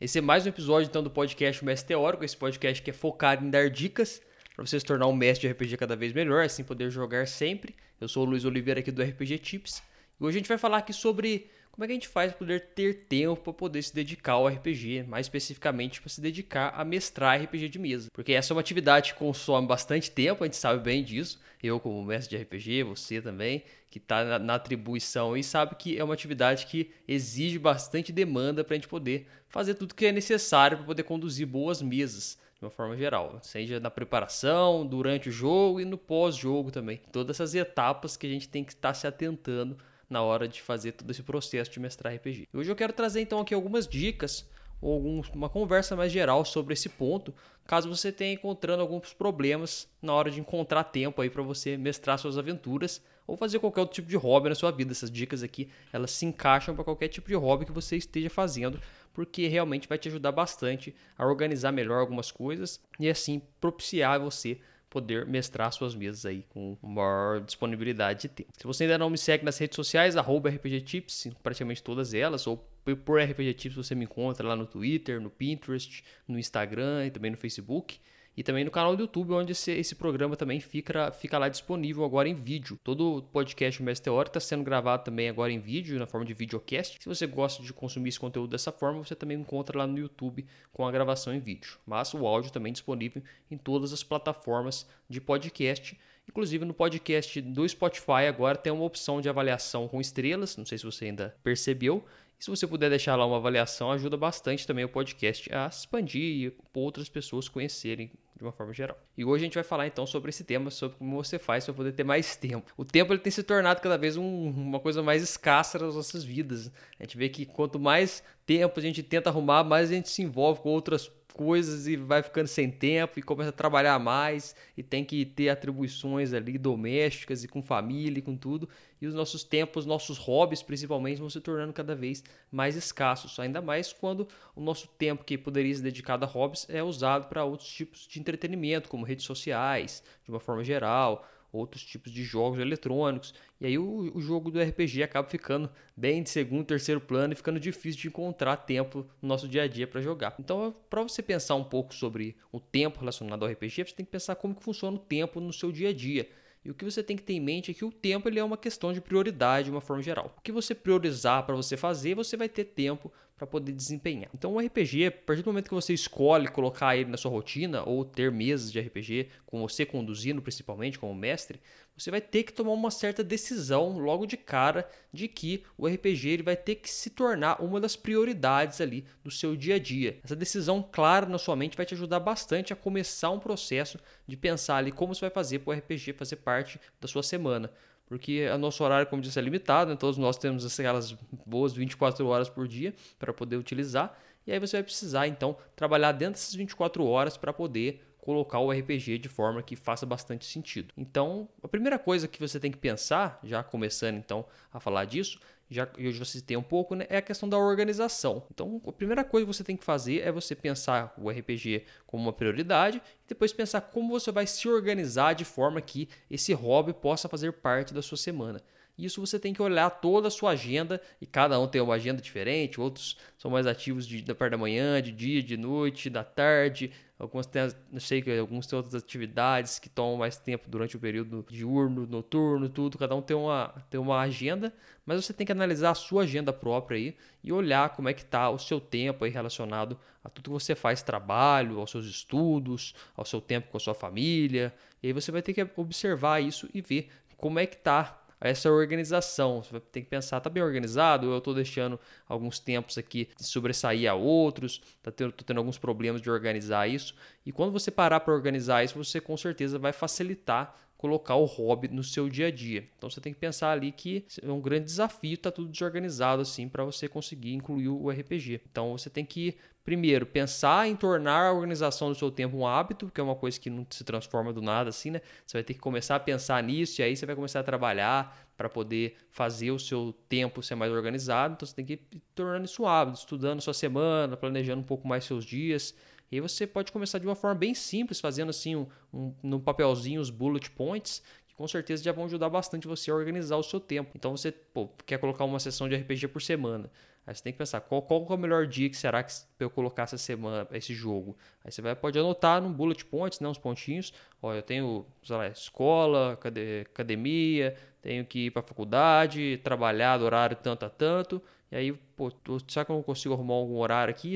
Esse é mais um episódio então do podcast Mestre Teórico, esse podcast que é focado em dar dicas para você se tornar um mestre de RPG cada vez melhor, assim poder jogar sempre. Eu sou o Luiz Oliveira aqui do RPG Tips. E hoje a gente vai falar aqui sobre como é que a gente faz para poder ter tempo para poder se dedicar ao RPG, mais especificamente para se dedicar a mestrar RPG de mesa. Porque essa é uma atividade que consome bastante tempo, a gente sabe bem disso. Eu, como mestre de RPG, você também, que está na, na, atribuição e sabe que é uma atividade que exige bastante demanda para a gente poder fazer tudo que é necessário para poder conduzir boas mesas de uma forma geral, seja na preparação, durante o jogo e no pós-jogo também. Todas essas etapas que a gente tem que estar se atentando na hora de fazer todo esse processo de mestrar RPG. Hoje eu quero trazer então aqui algumas dicas ou algum, uma conversa mais geral sobre esse ponto, caso você tenha encontrando alguns problemas na hora de encontrar tempo aí para você mestrar suas aventuras ou fazer qualquer outro tipo de hobby na sua vida. Essas dicas aqui, elas se encaixam para qualquer tipo de hobby que você esteja fazendo, porque realmente vai te ajudar bastante a organizar melhor algumas coisas e assim propiciar você poder mestrar suas mesas aí com maior disponibilidade de tempo. Se você ainda não me segue nas redes sociais, RPGTips, praticamente todas elas, ou por RPG Tips você me encontra lá no Twitter, no Pinterest, no Instagram e também no Facebook e também no canal do YouTube, onde esse, esse programa também fica, fica lá disponível agora em vídeo. Todo o podcast Mestre Teórico está sendo gravado também agora em vídeo, na forma de videocast. Se você gosta de consumir esse conteúdo dessa forma, você também encontra lá no YouTube com a gravação em vídeo. Mas o áudio também disponível em todas as plataformas de podcast. Inclusive no podcast do Spotify agora tem uma opção de avaliação com estrelas, não sei se você ainda percebeu, e se você puder deixar lá uma avaliação, ajuda bastante também o podcast a expandir e outras pessoas conhecerem de uma forma geral. E hoje a gente vai falar então sobre esse tema, sobre como você faz para poder ter mais tempo. O tempo ele tem se tornado cada vez um, uma coisa mais escassa nas nossas vidas. A gente vê que quanto mais tempo a gente tenta arrumar, mais a gente se envolve com outras coisas e vai ficando sem tempo e começa a trabalhar mais e tem que ter atribuições ali domésticas e com família e com tudo. E os nossos tempos, nossos hobbies principalmente, vão se tornando cada vez mais escassos. Ainda mais quando o nosso tempo que poderia ser dedicado a hobbies é usado para outros tipos de entretenimento, como redes sociais, de uma forma geral outros tipos de jogos eletrônicos. E aí o, o, jogo do RPG acaba ficando bem de segundo, terceiro plano e ficando difícil de encontrar tempo no nosso dia a dia para jogar. Então, para você pensar um pouco sobre o tempo relacionado ao RPG, você tem que pensar como que funciona o tempo no seu dia a dia. E o que você tem que ter em mente é que o tempo ele é uma questão de prioridade de uma forma geral. O que você priorizar para você fazer, você vai ter tempo para poder desempenhar. Então, o RPG, a partir do momento que você escolhe colocar ele na sua rotina ou ter mesas de RPG com você conduzindo, principalmente como mestre, você vai ter que tomar uma certa decisão logo de cara de que o RPG ele vai ter que se tornar uma das prioridades ali do seu dia a dia. Essa decisão clara na sua mente vai te ajudar bastante a começar um processo de pensar ali como você vai fazer para o RPG fazer parte da sua semana porque o nosso horário, como disse, é limitado, né? todos nós temos aquelas boas 24 horas por dia para poder utilizar, e aí você vai precisar então trabalhar dentro dessas 24 horas para poder colocar o RPG de forma que faça bastante sentido. Então, a primeira coisa que você tem que pensar, já começando então a falar disso, já hoje você tem um pouco, né, é a questão da organização. Então, a primeira coisa que você tem que fazer é você pensar o RPG como uma prioridade e depois pensar como você vai se organizar de forma que esse hobby possa fazer parte da sua semana. Isso você tem que olhar toda a sua agenda e cada um tem uma agenda diferente. Outros são mais ativos de, da parte da manhã, de dia, de noite, da tarde. Alguns têm, não sei que alguns têm outras atividades que tomam mais tempo durante o período diurno, noturno, tudo. Cada um tem uma, tem uma agenda, mas você tem que analisar a sua agenda própria aí e olhar como é que está o seu tempo aí relacionado a tudo que você faz, trabalho, aos seus estudos, ao seu tempo com a sua família. E aí você vai ter que observar isso e ver como é que está essa organização. Você tem que pensar, tá bem organizado? Eu estou deixando alguns tempos aqui de sobressair a outros? Tá tendo, tô tendo alguns problemas de organizar isso. E quando você parar para organizar isso, você com certeza vai facilitar colocar o hobby no seu dia a dia. Então você tem que pensar ali que é um grande desafio tá tudo desorganizado assim para você conseguir incluir o RPG. Então você tem que primeiro, pensar em tornar a organização do seu tempo um hábito, que é uma coisa que não se transforma do nada assim, né? Você vai ter que começar a pensar nisso e aí você vai começar a trabalhar para poder fazer o seu tempo ser mais organizado. Então você tem que ir tornando isso um hábito, estudando sua semana, planejando um pouco mais seus dias. E aí você pode começar de uma forma bem simples, fazendo assim um, um, no papelzinho os bullet points, que com certeza já vão ajudar bastante você a organizar o seu tempo. Então você pô, quer colocar uma sessão de RPG por semana. Aí você tem que pensar qual, qual é o melhor dia que será que eu colocar essa semana, esse jogo. Aí você vai, pode anotar num bullet points, né, uns pontinhos. Ó, eu tenho, sei lá, escola, academia, tenho que ir para faculdade, trabalhar do horário tanto a tanto. E aí, pô, será que eu não consigo arrumar algum horário aqui?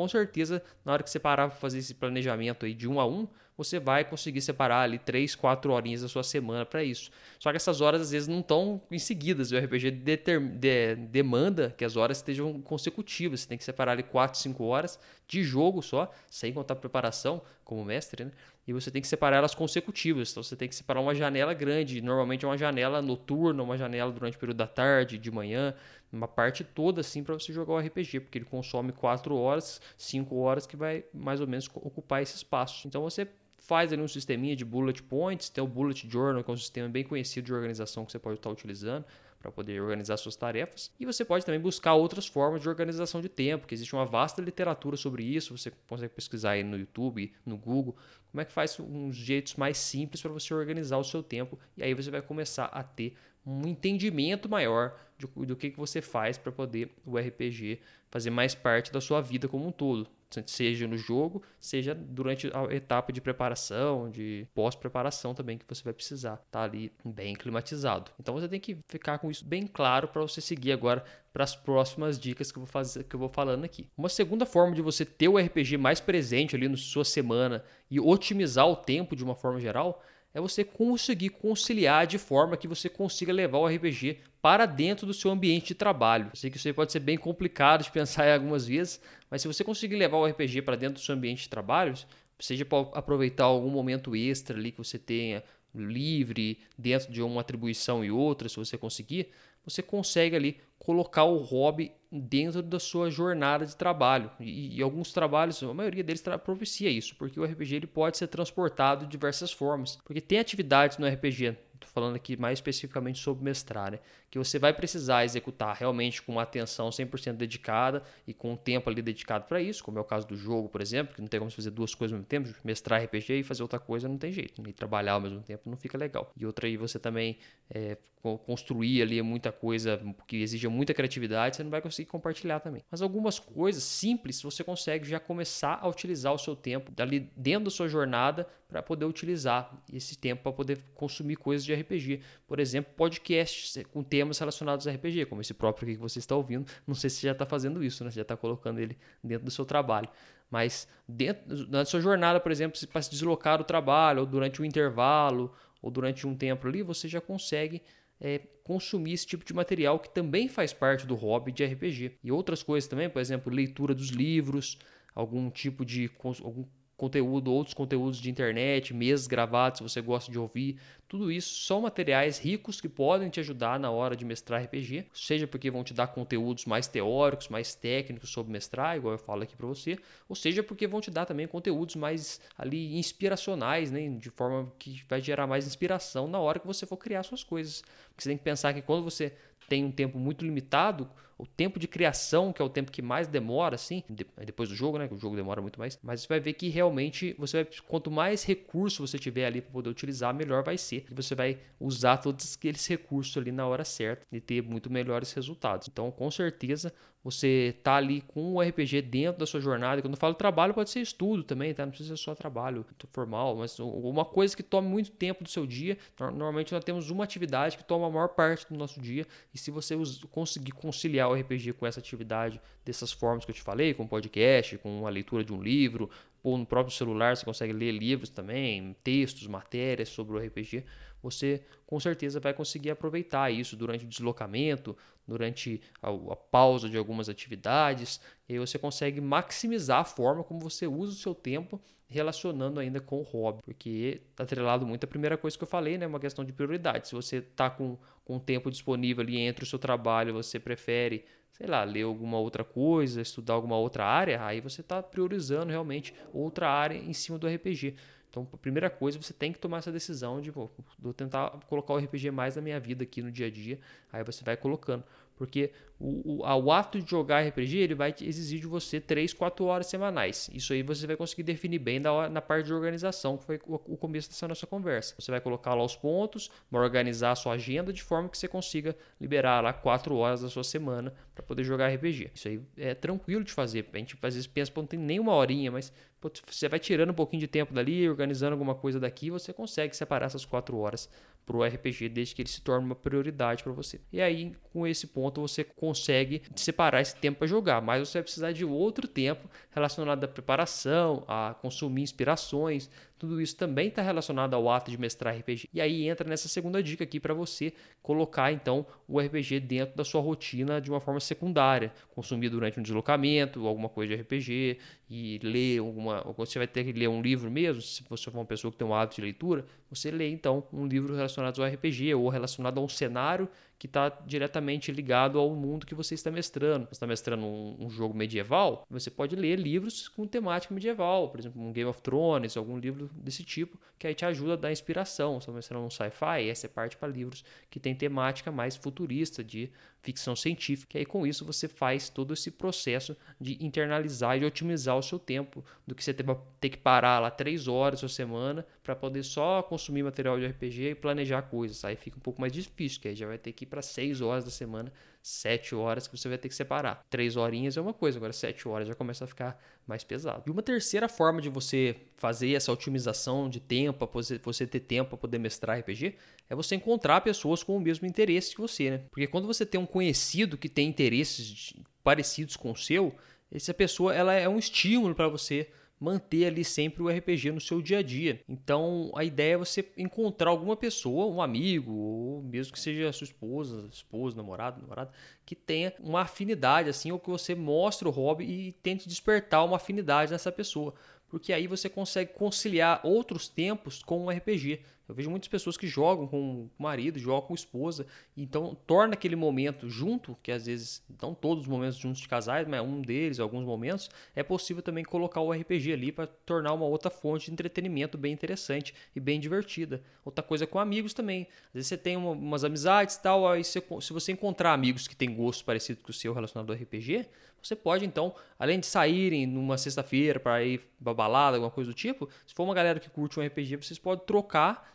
Com certeza, na hora que você parar para fazer esse planejamento aí de um a um, você vai conseguir separar ali 3, 4 horinhas da sua semana para isso. Só que essas horas às vezes não estão em seguidas. O RPG de, demanda que as horas estejam consecutivas. Você tem que separar ali 4, 5 horas de jogo só, sem contar preparação como mestre, né? E você tem que separar elas consecutivas. Então você tem que separar uma janela grande, normalmente é uma janela noturna, uma janela durante o período da tarde, de manhã, uma parte toda assim para você jogar o RPG, porque ele consome 4 horas, 5 horas que vai mais ou menos ocupar esse espaço. Então você faz ali um sisteminha de bullet points, tem o bullet journal, que é um sistema bem conhecido de organização que você pode estar utilizando para poder organizar suas tarefas. E você pode também buscar outras formas de organização de tempo, que existe uma vasta literatura sobre isso, você consegue pesquisar aí no YouTube, no Google, como é que faz uns jeitos mais simples para você organizar o seu tempo, e aí você vai começar a ter um entendimento maior de, do que, que você faz para poder o RPG fazer mais parte da sua vida como um todo seja no jogo, seja durante a etapa de preparação, de pós-preparação também que você vai precisar estar tá ali bem climatizado. Então você tem que ficar com isso bem claro para você seguir agora para as próximas dicas que eu vou fazer, que eu vou falando aqui. Uma segunda forma de você ter o RPG mais presente ali na sua semana e otimizar o tempo de uma forma geral é você conseguir conciliar de forma que você consiga levar o RPG para dentro do seu ambiente de trabalho. Eu sei que isso aí pode ser bem complicado de pensar algumas vezes, mas se você conseguir levar o RPG para dentro do seu ambiente de trabalho, seja para aproveitar algum momento extra ali que você tenha livre dentro de uma atribuição e outra, se você conseguir, você consegue ali colocar o hobby dentro da sua jornada de trabalho. E, e alguns trabalhos, a maioria deles propicia isso, porque o RPG ele pode ser transportado de diversas formas. Porque tem atividades no RPG, estou falando aqui mais especificamente sobre mestrar, né? Que você vai precisar executar realmente com uma atenção 100% dedicada e com um tempo ali dedicado para isso, como é o caso do jogo, por exemplo, que não tem como fazer duas coisas ao mesmo tempo, mestrar RPG e fazer outra coisa não tem jeito, e trabalhar ao mesmo tempo não fica legal. E outra aí você também é, construir ali muita coisa que exija muita criatividade, você não vai conseguir compartilhar também. Mas algumas coisas simples você consegue já começar a utilizar o seu tempo ali dentro da sua jornada para poder utilizar esse tempo para poder consumir coisas de RPG. Por exemplo, podcasts com temas relacionados a RPG, como esse próprio que você está ouvindo. Não sei se você já está fazendo isso, né? Você já está colocando ele dentro do seu trabalho. Mas dentro, na sua jornada, por exemplo, para se deslocar do trabalho, ou durante um intervalo, ou durante um tempo ali, você já consegue é, consumir esse tipo de material que também faz parte do hobby de RPG. E outras coisas também, por exemplo, leitura dos livros, algum tipo de algum conteúdo, outros conteúdos de internet, mesas gravados, se você gosta de ouvir, tudo isso são materiais ricos que podem te ajudar na hora de mestrar RPG, seja porque vão te dar conteúdos mais teóricos, mais técnicos sobre mestrar, igual eu falo aqui para você, ou seja porque vão te dar também conteúdos mais ali inspiracionais, né, de forma que vai gerar mais inspiração na hora que você for criar suas coisas. Porque você tem que pensar que quando você tem um tempo muito limitado, o tempo de criação, que é o tempo que mais demora, assim, depois do jogo, né? Que o jogo demora muito mais. Mas você vai ver que realmente você vai, quanto mais recurso você tiver ali para poder utilizar, melhor vai ser. Você vai usar todos aqueles recursos ali na hora certa e ter muito melhores resultados. Então, com certeza, você tá ali com o RPG dentro da sua jornada. Quando eu falo trabalho, pode ser estudo também, tá? Não precisa ser só trabalho formal, mas uma coisa que tome muito tempo do seu dia. Normalmente nós temos uma atividade que toma a maior parte do nosso dia, e se você conseguir conciliar o RPG com essa atividade dessas formas que eu te falei, com podcast, com a leitura de um livro, ou no próprio celular você consegue ler livros também, textos, matérias sobre o RPG, você com certeza vai conseguir aproveitar isso durante o deslocamento, durante a, a, pausa de algumas atividades, e aí você consegue maximizar a forma como você usa o seu tempo relacionando ainda com o hobby, porque está atrelado muito a primeira coisa que eu falei, né, uma questão de prioridade. Se você está com, com tempo disponível ali entre o seu trabalho, você prefere sei lá, ler alguma outra coisa, estudar alguma outra área, aí você está priorizando realmente outra área em cima do RPG. Então, a primeira coisa, você tem que tomar essa decisão de vou tentar colocar o RPG mais na minha vida aqui no dia a dia. Aí você vai colocando. Porque o, o, o, ato de jogar RPG ele vai exigir de você 3, 4 horas semanais. Isso aí você vai conseguir definir bem na, na parte de organização, que foi o, o começo dessa nossa conversa. Você vai colocar lá os pontos, vai organizar a sua agenda de forma que você consiga liberar lá 4 horas da sua semana para poder jogar RPG. Isso aí é tranquilo de fazer. A gente às vezes pensa, pô, não tem nem uma horinha, mas pô, você vai tirando um pouquinho de tempo dali, organizando alguma coisa daqui, você consegue separar essas 4 horas para o RPG desde que ele se torne uma prioridade para você. E aí, com esse ponto, você consegue separar esse tempo para jogar, mas você vai precisar de outro tempo relacionado à preparação, a consumir inspirações, tudo isso também está relacionado ao ato de mestrar RPG. E aí entra nessa segunda dica aqui para você colocar então o RPG dentro da sua rotina de uma forma secundária, consumir durante um deslocamento, alguma coisa de RPG e ler alguma, você vai ter que ler um livro mesmo, se você for uma pessoa que tem um hábito de leitura, você lê então um livro relacionado ao RPG ou relacionado a um cenário que está diretamente ligado ao mundo que você está mestrando. Você está mestrando um, um, jogo medieval, você pode ler livros com temática medieval, por exemplo, um Game of Thrones, algum livro desse tipo, que aí te ajuda a dar inspiração. Você está mestrando um sci-fi, essa é parte para livros que tem temática mais futurista, de ficção científica. E aí com isso você faz todo esse processo de internalizar e otimizar o seu tempo, do que você ter que parar lá três horas por semana para poder só consumir material de RPG e planejar coisas. Aí fica um pouco mais difícil, que aí já vai ter que para seis horas da semana sete horas que você vai ter que separar. Três horinhas é uma coisa, agora sete horas já começa a ficar mais pesado. E uma terceira forma de você fazer essa otimização de tempo, você ter tempo para poder mestrar RPG, é você encontrar pessoas com o mesmo interesse que você, né? Porque quando você tem um conhecido que tem interesses parecidos com o seu, essa pessoa ela é um estímulo para você manter ali sempre o RPG no seu dia a dia. Então a ideia é você encontrar alguma pessoa, um amigo, ou mesmo que seja sua esposa, esposa, namorado, namorada, que tenha uma afinidade assim, ou que você mostre o hobby e tente despertar uma afinidade nessa pessoa. Porque aí você consegue conciliar outros tempos com o RPG. Eu vejo muitas pessoas que jogam com o marido, jogam com a esposa, então torna aquele momento junto, que às vezes não todos os momentos juntos de casais, mas um deles, alguns momentos, é possível também colocar o RPG ali para tornar uma outra fonte de entretenimento bem interessante e bem divertida. Outra coisa com amigos também. Às vezes você tem uma, umas amizades e tal, aí você, se você encontrar amigos que têm gosto parecido com o seu relacionado ao RPG, você pode então, além de saírem numa sexta-feira para ir pra balada, alguma coisa do tipo, se for uma galera que curte um RPG, vocês podem trocar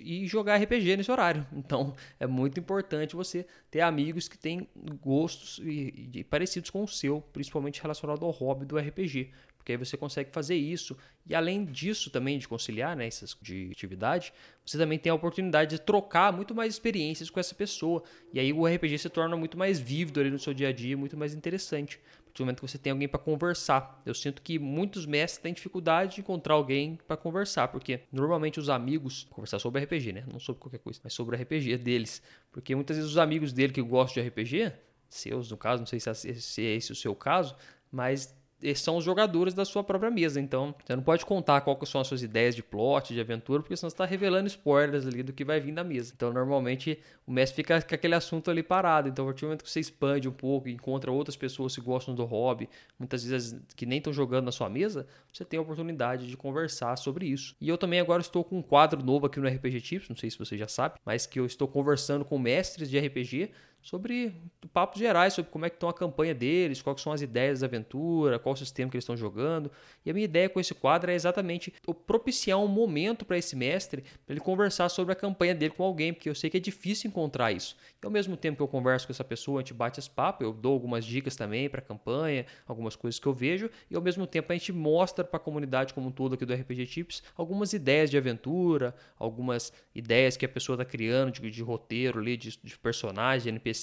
e jogar RPG nesse horário. Então é muito importante você ter amigos que têm gostos e, e parecidos com o seu, principalmente relacionado ao hobby do RPG. Porque aí você consegue fazer isso. E além disso também de conciliar né, essas de atividade, você também tem a oportunidade de trocar muito mais experiências com essa pessoa. E aí o RPG se torna muito mais vívido ali no seu dia a dia, muito mais interessante do momento que você tem alguém para conversar. Eu sinto que muitos mestres têm dificuldade de encontrar alguém para conversar, porque normalmente os amigos, conversar sobre RPG, né? Não sobre qualquer coisa, mas sobre RPG deles. Porque muitas vezes os amigos dele que gostam de RPG, seus no caso, não sei se é, é esse o seu caso, mas são os jogadores da sua própria mesa. Então, você não pode contar qual são as suas ideias de plot, de aventura, porque senão você está revelando spoilers ali do que vai vir da mesa. Então, normalmente, o mestre fica com aquele assunto ali parado. Então, a partir do momento que você expande um pouco, encontra outras pessoas que gostam do hobby, muitas vezes que nem estão jogando na sua mesa, você tem a oportunidade de conversar sobre isso. E eu também agora estou com um quadro novo aqui no RPG Tips, não sei se você já sabe, mas que eu estou conversando com mestres de RPG sobre papos gerais, sobre como é que estão a campanha deles, quais são as ideias da aventura, qual o sistema que eles estão jogando. E a minha ideia com esse quadro é exatamente propiciar um momento para esse mestre, para ele conversar sobre a campanha dele com alguém, porque eu sei que é difícil encontrar isso. E ao mesmo tempo que eu converso com essa pessoa, a gente bate as papos, eu dou algumas dicas também para a campanha, algumas coisas que eu vejo, e ao mesmo tempo a gente mostra para a comunidade como um todo aqui do RPG Tips algumas ideias de aventura, algumas ideias que a pessoa está criando de, de, roteiro ali, de, de personagem, NPC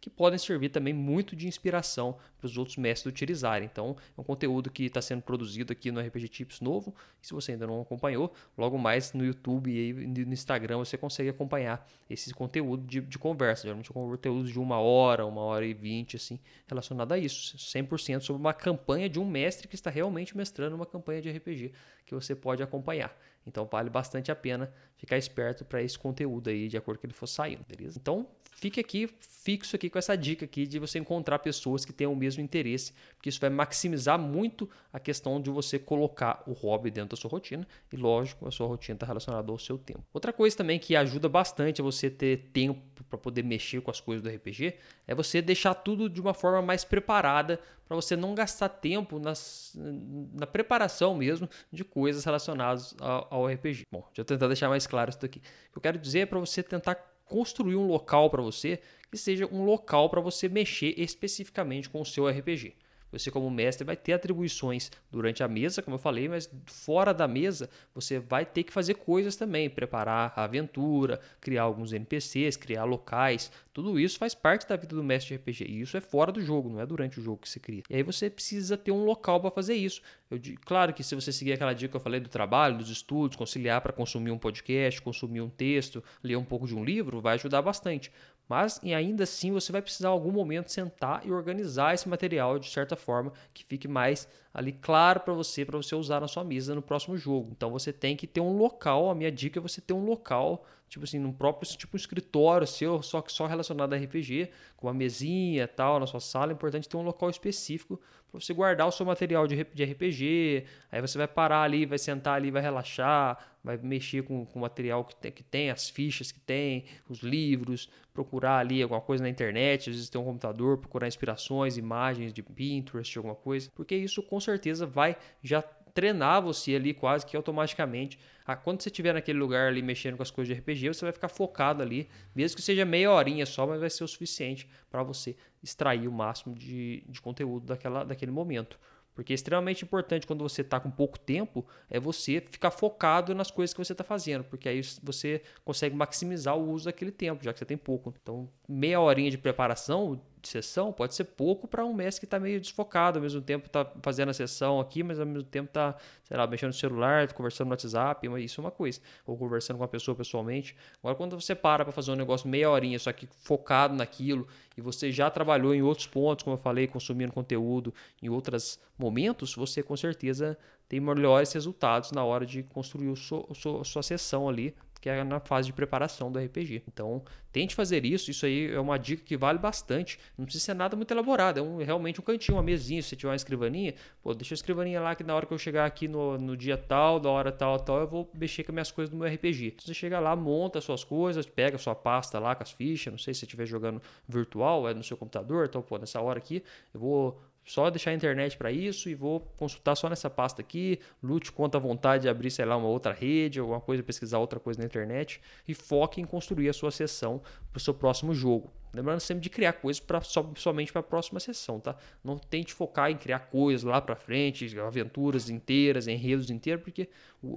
Que podem servir também muito de inspiração para os outros mestres utilizarem. Então, é um conteúdo que está sendo produzido aqui no RPG Tips novo. E se você ainda não acompanhou, logo mais no YouTube e no Instagram você consegue acompanhar esse conteúdo de, de conversa. Geralmente, é um conteúdo de uma hora, uma hora e vinte, assim, relacionado a isso. 100% sobre uma campanha de um mestre que está realmente mestrando uma campanha de RPG que você pode acompanhar. Então vale bastante a pena ficar esperto para esse conteúdo aí, de acordo com ele for saindo, beleza? Então fique aqui fixo aqui com essa dica aqui de você encontrar pessoas que tenham o mesmo interesse, porque isso vai maximizar muito a questão de você colocar o hobby dentro da sua rotina e, lógico, a sua rotina está relacionada ao seu tempo. Outra coisa também que ajuda bastante a você ter tempo para poder mexer com as coisas do RPG é você deixar tudo de uma forma mais preparada para você não gastar tempo nas, na preparação mesmo de coisas relacionadas ao, ao RPG. Bom, deixa eu tentar deixar mais claro isso daqui. O que eu quero dizer é para você tentar construir um local para você que seja um local para você mexer especificamente com o seu RPG. Você, como mestre, vai ter atribuições durante a mesa, como eu falei, mas fora da mesa você vai ter que fazer coisas também, preparar a aventura, criar alguns NPCs, criar locais. Tudo isso faz parte da vida do mestre de RPG. E isso é fora do jogo, não é durante o jogo que se cria. E aí você precisa ter um local para fazer isso. Eu, claro que se você seguir aquela dica que eu falei do trabalho, dos estudos, conciliar para consumir um podcast, consumir um texto, ler um pouco de um livro, vai ajudar bastante. Mas e ainda assim você vai precisar em algum momento sentar e organizar esse material de certa forma que fique mais ali claro para você, para você usar na sua mesa no próximo jogo. Então você tem que ter um local, a minha dica é você ter um local, tipo assim, num próprio tipo um escritório seu, só que só relacionado a RPG, com uma mesinha, tal, na sua sala, é importante ter um local específico para você guardar o seu material de RPG. Aí você vai parar ali, vai sentar ali, vai relaxar, vai mexer com, com o material que tem, que tem, as fichas que tem, os livros, procurar ali alguma coisa na internet, às vezes tem um computador, procurar inspirações, imagens de Pinterest, alguma coisa, porque isso com certeza vai já treinar você ali quase que automaticamente. Ah, quando você estiver naquele lugar ali mexendo com as coisas de RPG, você vai ficar focado ali, mesmo que seja meia horinha só, mas vai ser o suficiente para você extrair o máximo de, de conteúdo daquela, daquele momento. Porque é extremamente importante quando você está com pouco tempo é você ficar focado nas coisas que você está fazendo, porque aí você consegue maximizar o uso daquele tempo, já que você tem pouco. Então, meia horinha de preparação de sessão pode ser pouco para um mestre que está meio desfocado, ao mesmo tempo está fazendo a sessão aqui, mas ao mesmo tempo está, sei lá, mexendo no celular, conversando no WhatsApp, isso é uma coisa. Ou conversando com a pessoa pessoalmente. Agora, quando você para para fazer um negócio meia horinha, só que focado naquilo, e você já trabalhou em outros pontos, como eu falei, consumindo conteúdo em outros momentos, você com certeza tem melhores resultados na hora de construir a sua, a sua sessão ali que é na fase de preparação do RPG. Então, tente fazer isso. Isso aí é uma dica que vale bastante. Não precisa ser nada muito elaborado. É um, realmente um cantinho, uma mesinha. Se tiver uma escrivaninha, pô, deixa a escrivaninha lá que na hora que eu chegar aqui no, no dia tal, da hora tal, tal, eu vou mexer com as minhas coisas do meu RPG. Você chega lá, monta as suas coisas, pega a sua pasta lá com as fichas. Não sei se você estiver jogando virtual, é no seu computador. Então, pô, nessa hora aqui, eu vou só deixar a internet para isso e vou consultar só nessa pasta aqui. Lute conta a vontade de abrir, sei lá, uma outra rede, alguma coisa, pesquisar outra coisa na internet e foque em construir a sua sessão para o seu próximo jogo. Lembrando sempre de criar coisas pra, so, somente para a próxima sessão, tá? Não tente focar em criar coisas lá para frente, aventuras inteiras, enredos inteiros, porque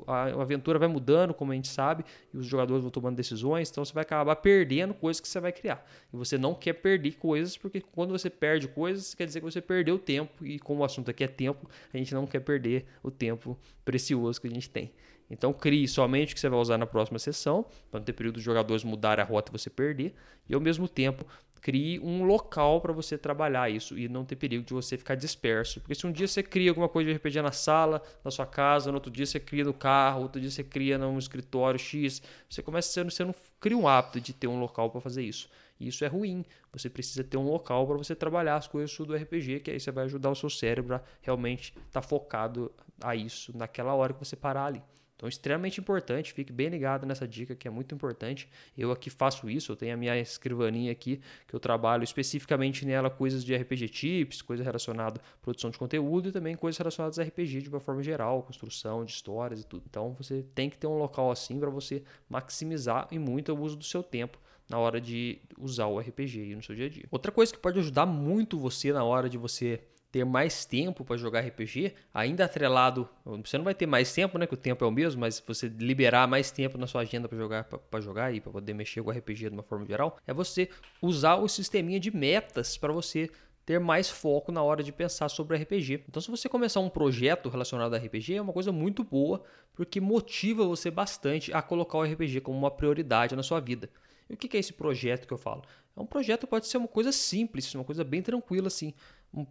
a, a aventura vai mudando, como a gente sabe, e os jogadores vão tomando decisões, então você vai acabar perdendo coisas que você vai criar. E você não quer perder coisas, porque quando você perde coisas, quer dizer que você perdeu tempo, e como o assunto aqui é tempo, a gente não quer perder o tempo precioso que a gente tem. Então crie somente o que você vai usar na próxima sessão, para não ter período de jogadores mudar a rota e você perder, e ao mesmo tempo crie um local para você trabalhar isso e não ter perigo de você ficar disperso. Porque se um dia você cria alguma coisa de RPG na sala, na sua casa, no outro dia você cria no carro, outro dia você cria num escritório X, você começa sendo, você não cria um hábito de ter um local para fazer isso. E isso é ruim. Você precisa ter um local para você trabalhar as coisas do RPG, que aí você vai ajudar o seu cérebro a realmente estar tá focado a isso naquela hora que você parar ali. Então, extremamente importante, fique bem ligado nessa dica que é muito importante. Eu aqui faço isso, eu tenho a minha escrivaninha aqui, que eu trabalho especificamente nela coisas de RPG tips, coisas relacionadas à produção de conteúdo e também coisas relacionadas a RPG de uma forma geral, construção de histórias e tudo. Então, você tem que ter um local assim para você maximizar e muito o uso do seu tempo na hora de usar o RPG no seu dia a dia. Outra coisa que pode ajudar muito você na hora de você ter mais tempo para jogar RPG, ainda atrelado, você não vai ter mais tempo, né, que o tempo é o mesmo, mas você liberar mais tempo na sua agenda para jogar, para jogar e para poder mexer com o RPG de uma forma geral, é você usar o sisteminha de metas para você ter mais foco na hora de pensar sobre RPG. Então, se você começar um projeto relacionado a RPG, é uma coisa muito boa, porque motiva você bastante a colocar o RPG como uma prioridade na sua vida. E o que é esse projeto que eu falo? É um projeto pode ser uma coisa simples, uma coisa bem tranquila assim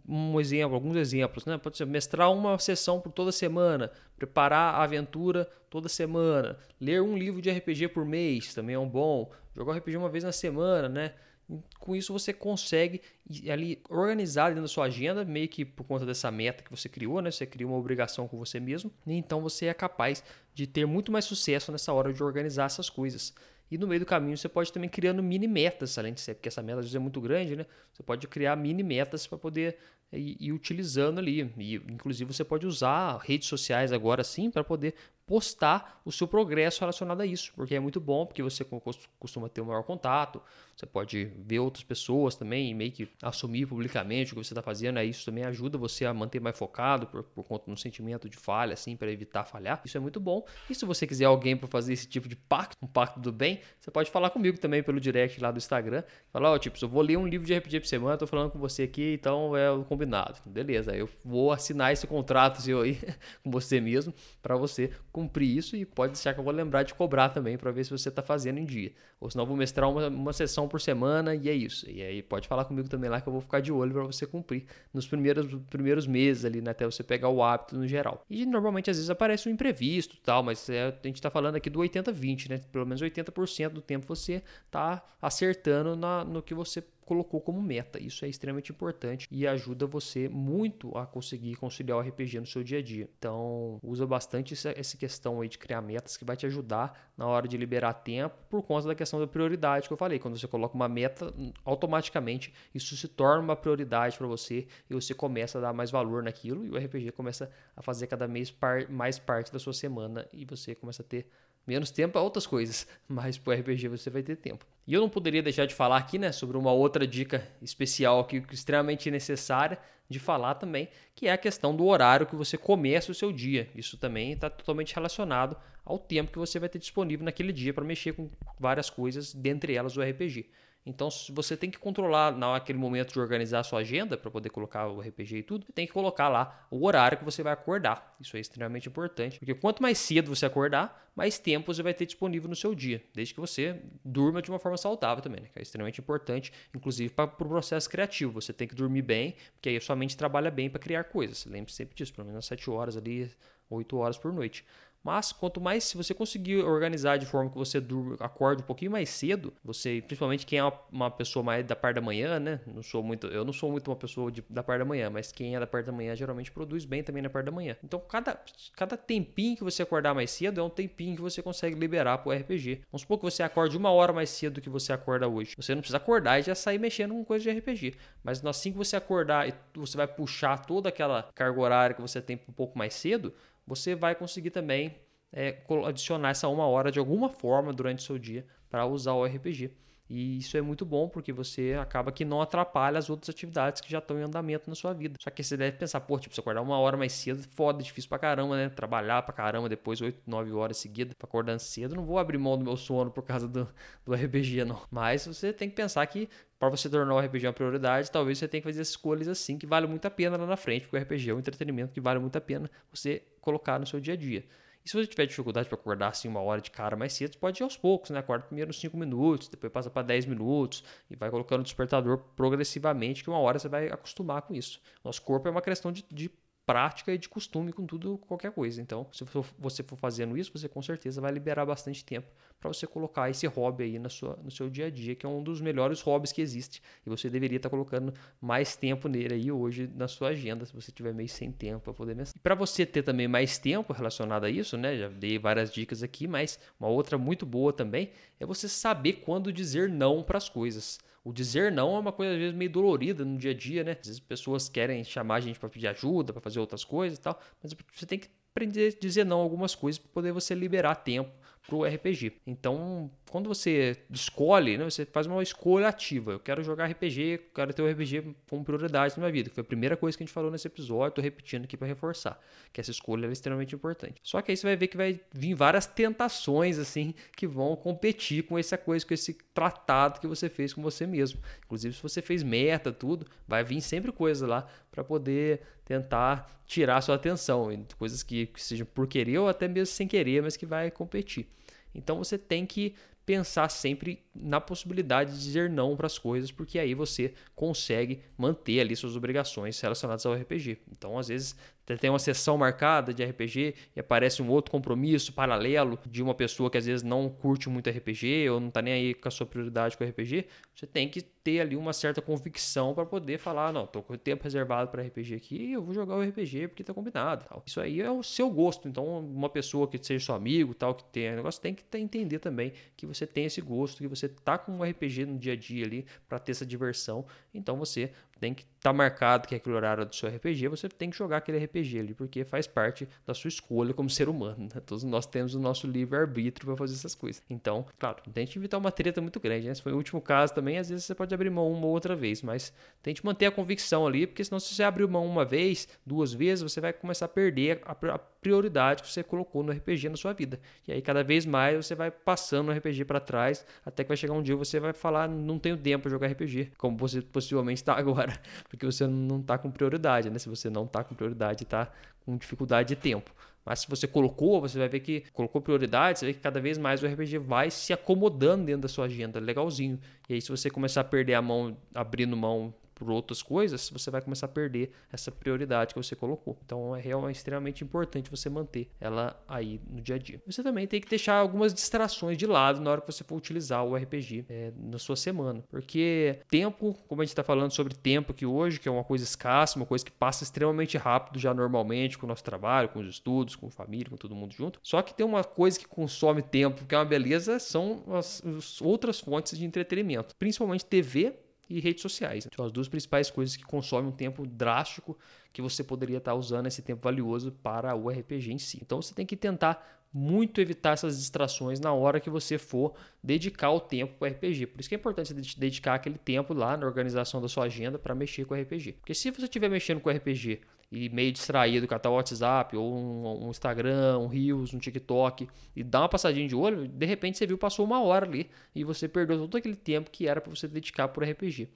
um, exemplo, alguns exemplos, né? Pode ser mestrar uma sessão por toda semana, preparar a aventura toda semana, ler um livro de RPG por mês, também é um bom, jogar RPG uma vez na semana, né? com isso você consegue ali organizar dentro da sua agenda, meio que por conta dessa meta que você criou, né? Você criou uma obrigação com você mesmo, e então você é capaz de ter muito mais sucesso nessa hora de organizar essas coisas. E no meio do caminho você pode também criando mini metas, além de ser, porque essa meta às vezes é muito grande, né? Você pode criar mini metas para poder ir, ir, utilizando ali. E, inclusive você pode usar redes sociais agora sim para poder postar o seu progresso relacionado a isso, porque é muito bom, porque você costuma ter um maior contato, você pode ver outras pessoas também e meio que assumir publicamente o que você está fazendo, aí isso também ajuda você a manter mais focado por, por conta do sentimento de falha, assim, para evitar falhar, isso é muito bom. E se você quiser alguém para fazer esse tipo de pacto, um pacto do bem, você pode falar comigo também pelo direct lá do Instagram, falar, ó, oh, tipo, eu vou ler um livro de RPG por semana, tô falando com você aqui, então é o combinado, beleza, eu vou assinar esse contrato seu aí com você mesmo, para você cumprir isso e pode deixar que eu vou lembrar de cobrar também para ver se você está fazendo em dia. Ou senão eu vou mestrar uma, uma sessão por semana e é isso. E aí pode falar comigo também lá que eu vou ficar de olho para você cumprir nos primeiros, primeiros meses ali, né, até você pegar o hábito no geral. E normalmente às vezes aparece um imprevisto tal, mas é, a gente está falando aqui do 80-20, né? Pelo menos 80% do tempo você está acertando na, no que você colocou como meta. Isso é extremamente importante e ajuda você muito a conseguir conciliar o RPG no seu dia a dia. Então, usa bastante essa, questão aí de criar metas que vai te ajudar na hora de liberar tempo por conta da questão da prioridade que eu falei. Quando você coloca uma meta, automaticamente isso se torna uma prioridade para você e você começa a dar mais valor naquilo e o RPG começa a fazer cada mês par, mais parte da sua semana e você começa a ter menos tempo para outras coisas, mas para o RPG você vai ter tempo. E eu não poderia deixar de falar aqui, né, sobre uma outra dica especial aqui, extremamente necessária de falar também, que é a questão do horário que você começa o seu dia. Isso também está totalmente relacionado ao tempo que você vai ter disponível naquele dia para mexer com várias coisas, dentre elas o RPG. Então, você tem que controlar naquele momento de organizar a sua agenda para poder colocar o RPG e tudo, tem que colocar lá o horário que você vai acordar. Isso é extremamente importante, porque quanto mais cedo você acordar, mais tempo você vai ter disponível no seu dia, desde que você durma de uma forma saudável também, né? que é extremamente importante, inclusive para o pro processo criativo. Você tem que dormir bem, porque aí a sua mente trabalha bem para criar coisas. Lembre-se sempre disso, pelo menos 7 horas ali, 8 horas por noite. Mas quanto mais se você conseguir organizar de forma que você durma, acorde um pouquinho mais cedo, você, principalmente quem é uma, pessoa mais da parte da manhã, né? Não sou muito, eu não sou muito uma pessoa de, da parte da manhã, mas quem é da parte da manhã geralmente produz bem também na parte da manhã. Então, cada, cada tempinho que você acordar mais cedo é um tempinho que você consegue liberar pro RPG. Vamos supor que você acorde uma hora mais cedo do que você acorda hoje. Você não precisa acordar e já sair mexendo com coisa de RPG. Mas assim que você acordar e você vai puxar toda aquela carga horária que você tem um pouco mais cedo, você vai conseguir também é, adicionar essa uma hora de alguma forma durante o seu dia para usar o RPG. E isso é muito bom porque você acaba que não atrapalha as outras atividades que já estão em andamento na sua vida. Só que você deve pensar, pô, tipo, se acordar uma hora mais cedo, foda, difícil pra caramba, né? Trabalhar pra caramba depois 8, 9 horas seguidas pra acordar cedo, não vou abrir mão do meu sono por causa do, do RPG, não. Mas você tem que pensar que para você tornar o RPG uma prioridade, talvez você tenha que fazer escolhas assim que valem muito a pena lá na frente, porque o RPG é um entretenimento que vale muito a pena você colocar no seu dia a dia. Se você tiver dificuldade para acordar assim uma hora de cara mais cedo, pode ir aos poucos, né? Acorda primeiro 5 minutos, depois passa para 10 minutos e vai colocando o despertador progressivamente, que uma hora você vai acostumar com isso. Nosso corpo é uma questão de, de prática e de costume com tudo, qualquer coisa. Então, se você for fazendo isso, você com certeza vai liberar bastante tempo para você colocar esse hobby aí na sua, no seu dia a dia, que é um dos melhores hobbies que existe. E você deveria estar tá colocando mais tempo nele aí hoje na sua agenda, se você tiver meio sem tempo para poder mestrar. E para você ter também mais tempo relacionado a isso, né? Já dei várias dicas aqui, mas uma outra muito boa também é você saber quando dizer não para as coisas. O dizer não é uma coisa às vezes meio dolorida no dia a dia, né? Às vezes pessoas querem chamar a gente para pedir ajuda, para fazer outras coisas e tal, mas você tem que aprender a dizer não algumas coisas para poder você liberar tempo para o RPG. Então, quando você escolhe, né, você faz uma escolha ativa. Eu quero jogar RPG, quero ter o RPG como prioridade na minha vida. Que foi a primeira coisa que a gente falou nesse episódio, estou repetindo aqui para reforçar, que essa escolha é extremamente importante. Só que aí você vai ver que vai vir várias tentações assim que vão competir com essa coisa, com esse tratado que você fez com você mesmo. Inclusive, se você fez meta, tudo, vai vir sempre coisa lá para poder tentar tirar sua atenção, coisas que, que sejam por querer ou até mesmo sem querer, mas que vai competir. Então você tem que pensar sempre na possibilidade de dizer não para as coisas, porque aí você consegue manter ali suas obrigações relacionadas ao RPG. Então, às vezes, tem uma sessão marcada de RPG e aparece um outro compromisso paralelo de uma pessoa que às vezes não curte muito RPG ou não tá nem aí com a sua prioridade com RPG, você tem que ter ali uma certa convicção para poder falar, não, tô com o tempo reservado para RPG aqui, eu vou jogar o RPG porque tá combinado, tal. Isso aí é o seu gosto. Então, uma pessoa que seja seu amigo, tal, que tenha negócio, tem que entender também que você tem esse gosto, que você tá com um RPG no dia a dia ali para ter essa diversão. Então, você tem que estar tá marcado que é aquele horário do seu RPG, você tem que jogar aquele RPG ali, porque faz parte da sua escolha como ser humano. Né? Todos nós temos o nosso livre-arbítrio para fazer essas coisas. Então, claro, tente evitar uma treta muito grande. Né? Se foi o último caso também, às vezes você pode abrir mão uma ou outra vez, mas tente manter a convicção ali, porque senão se você abrir mão uma vez, duas vezes, você vai começar a perder a prioridade que você colocou no RPG na sua vida. E aí, cada vez mais, você vai passando o RPG para trás, até que vai chegar um dia você vai falar, não tenho tempo para jogar RPG, como você possivelmente está agora, porque você não está com prioridade, né? Se você não está com prioridade, está com dificuldade de tempo. Mas se você colocou, você vai ver que colocou prioridade, você vê que cada vez mais o RPG vai se acomodando dentro da sua agenda, legalzinho. E aí, se você começar a perder a mão, abrindo mão por outras coisas, você vai começar a perder essa prioridade que você colocou. Então é realmente extremamente importante você manter ela aí no dia a dia. Você também tem que deixar algumas distrações de lado na hora que você for utilizar o RPG é, na sua semana, porque tempo, como a gente está falando sobre tempo aqui hoje, que é uma coisa escassa, uma coisa que passa extremamente rápido já normalmente com o nosso trabalho, com os estudos, com a família, com todo mundo junto. Só que tem uma coisa que consome tempo, que é uma beleza, são as, as outras fontes de entretenimento, principalmente TV e redes sociais. São as duas principais coisas que consomem um tempo drástico que você poderia estar usando esse tempo valioso para o RPG em si. Então você tem que tentar muito evitar essas distrações na hora que você for dedicar o tempo para o RPG. Por isso que é importante você dedicar aquele tempo lá na organização da sua agenda para mexer com o RPG. Porque se você estiver mexendo com o RPG e meio distraído com o WhatsApp ou um, um, Instagram, um Reels, um TikTok e dá uma passadinha de olho, de repente você viu passou uma hora ali e você perdeu todo aquele tempo que era para você dedicar o RPG.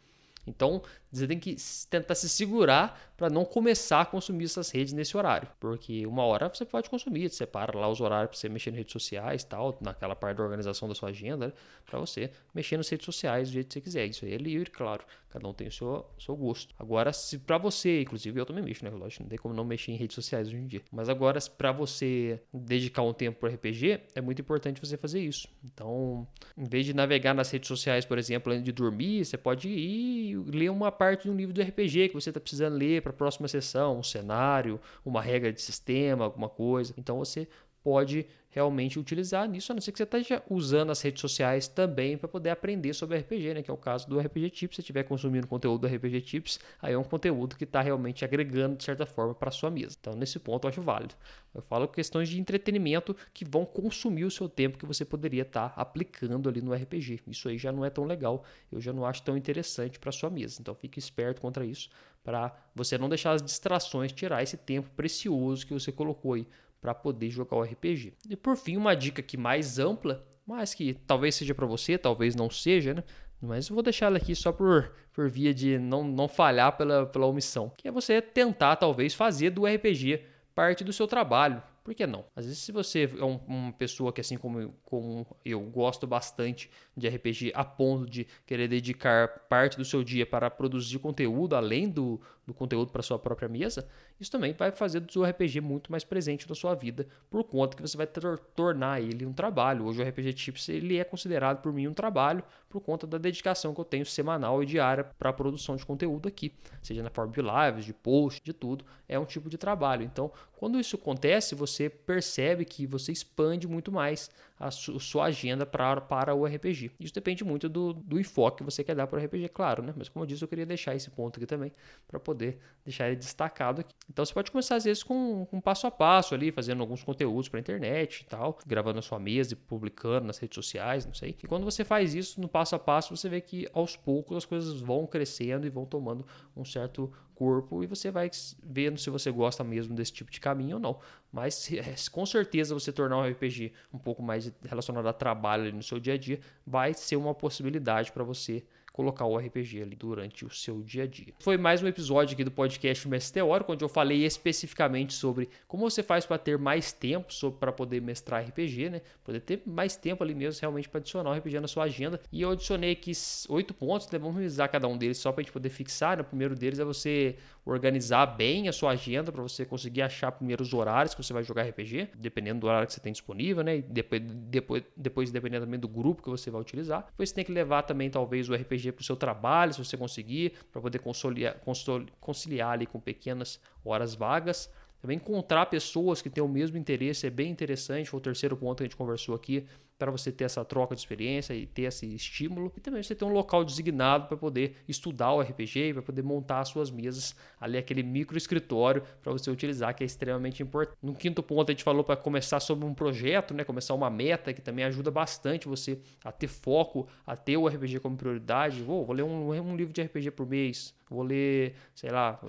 Então, você tem que tentar se segurar para não começar a consumir essas redes nesse horário. Porque uma hora você pode consumir, você separa lá os horários para você mexer em redes sociais tal, naquela parte da organização da sua agenda, né, para você mexer nas redes sociais do jeito que você quiser. Isso aí é livre, claro. Cada um tem o seu, seu gosto. Agora, se para você, inclusive eu também mexo, né? Lógico, não tem como não mexer em redes sociais hoje em dia. Mas agora, para você dedicar um tempo para RPG, é muito importante você fazer isso. Então, em vez de navegar nas redes sociais, por exemplo, antes de dormir, você pode ir ler uma parte de um livro do RPG que você está precisando ler para a próxima sessão, um cenário, uma regra de sistema, alguma coisa. Então você pode realmente utilizar nisso, a não ser que você esteja usando as redes sociais também para poder aprender sobre RPG, né? Que é o caso do RPG Tips. Se você estiver consumindo conteúdo do RPG Tips, aí é um conteúdo que está realmente agregando de certa forma para a sua mesa. Então, nesse ponto, eu acho válido. Eu falo questões de entretenimento que vão consumir o seu tempo que você poderia estar tá aplicando ali no RPG. Isso aí já não é tão legal, eu já não acho tão interessante para sua mesa. Então, fique esperto contra isso para você não deixar as distrações tirar esse tempo precioso que você colocou aí para poder jogar o RPG. E por fim, uma dica aqui mais ampla, mas que talvez seja para você, talvez não seja, né? Mas eu vou deixar ela aqui só por, por via de não, não falhar pela, pela omissão. Que é você tentar, talvez, fazer do RPG parte do seu trabalho. Por que não? Às vezes, se você é um, uma pessoa que, assim como, como eu, gosto bastante de RPG a ponto de querer dedicar parte do seu dia para produzir conteúdo, além do, do conteúdo para sua própria mesa, isso também vai fazer do seu RPG muito mais presente na sua vida, por conta que você vai tor tornar ele um trabalho. Hoje o RPG Tips ele é considerado por mim um trabalho por conta da dedicação que eu tenho semanal e diária para a produção de conteúdo aqui, seja na forma de lives, de post, de tudo, é um tipo de trabalho. Então, quando isso acontece, você percebe que você expande muito mais a sua agenda pra, para o RPG. Isso depende muito do, do enfoque que você quer dar para o RPG, claro, né? Mas como eu disse, eu queria deixar esse ponto aqui também para poder deixar ele destacado aqui. Então você pode começar às vezes com um passo a passo ali, fazendo alguns conteúdos para internet e tal, gravando na sua mesa e publicando nas redes sociais, não sei. E quando você faz isso no passo a passo, você vê que aos poucos as coisas vão crescendo e vão tomando um certo corpo e você vai vendo se você gosta mesmo desse tipo de caminho ou não. Mas se, com certeza você tornar um RPG um pouco mais relacionado a trabalho no seu dia a dia vai ser uma possibilidade para você colocar o RPG ali durante o seu dia a dia. Foi mais um episódio aqui do podcast Mestre Teórico, onde eu falei especificamente sobre como você faz para ter mais tempo para poder mestrar RPG, né? Poder ter mais tempo ali mesmo realmente para adicionar o RPG na sua agenda. E eu adicionei aqui oito pontos, né? Vamos revisar cada um deles só para a gente poder fixar. Né? O primeiro deles é você organizar bem a sua agenda para você conseguir achar primeiro os horários que você vai jogar RPG, dependendo do horário que você tem disponível, né? E depois, depois, depois dependendo também do grupo que você vai utilizar. Depois você tem que levar também talvez o RPG para o seu trabalho, se você conseguir, para poder conciliar, conciliar ali com pequenas horas vagas. Também encontrar pessoas que têm o mesmo interesse é bem interessante. Foi o terceiro ponto que a gente conversou aqui para você ter essa troca de experiência e ter esse estímulo. E também você ter um local designado para poder estudar o RPG, para poder montar as suas mesas, ali aquele micro escritório para você utilizar, que é extremamente importante. No quinto ponto, a gente falou para começar sobre um projeto, né? começar uma meta, que também ajuda bastante você a ter foco, a ter o RPG como prioridade. Vou, vou ler um, um livro de RPG por mês, vou ler, sei lá,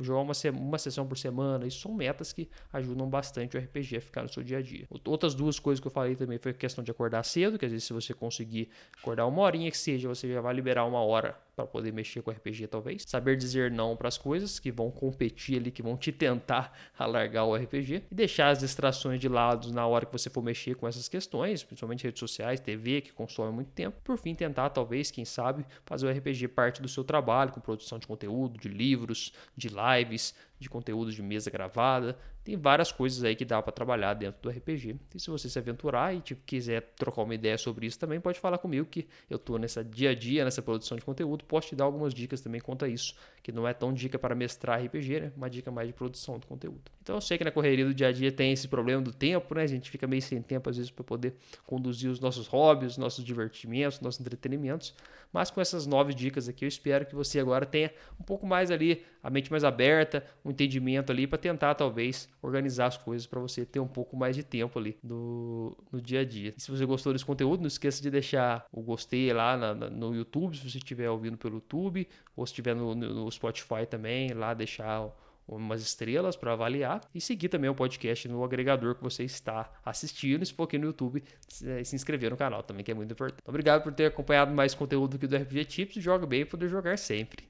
jogar uma, uma sessão por semana. Isso são metas que ajudam bastante o RPG a ficar no seu dia a dia. Outras duas coisas que eu falei também foi questão de acordar cedo, que às vezes se você conseguir acordar uma horinha que seja, você já vai liberar uma hora para poder mexer com RPG talvez. Saber dizer não para as coisas que vão competir ali, que vão te tentar alargar o RPG e deixar as distrações de lado na hora que você for mexer com essas questões, principalmente redes sociais, TV, que consome muito tempo. Por fim, tentar talvez, quem sabe, fazer o RPG parte do seu trabalho com produção de conteúdo, de livros, de lives, de conteúdo de mesa gravada. Tem várias coisas aí que dá para trabalhar dentro do RPG. E se você se aventurar e tipo, quiser trocar uma ideia sobre isso também, pode falar comigo que eu estou nessa dia a dia, nessa produção de conteúdo. Posso te dar algumas dicas também quanto a isso, que não é tão dica para mestrar RPG, né? Uma dica mais de produção de conteúdo. Então eu sei que na correria do dia a dia tem esse problema do tempo, né? A gente fica meio sem tempo às vezes para poder conduzir os nossos hobbies, os nossos divertimentos, nossos entretenimentos. Mas com essas nove dicas aqui, eu espero que você agora tenha um pouco mais ali a mente mais aberta, um entendimento ali para tentar talvez organizar as coisas para você ter um pouco mais de tempo ali no, no dia a dia. E se você gostou desse conteúdo, não esqueça de deixar o gostei lá na, na, no YouTube, se você estiver ouvindo pelo YouTube, ou se estiver no, no Spotify também, lá deixar umas estrelas para avaliar e seguir também o podcast no agregador que você está assistindo. Se for aqui no YouTube, se inscrever no canal também, que é muito importante. Obrigado por ter acompanhado mais conteúdo aqui do RPG Tips. Joga bem e poder jogar sempre.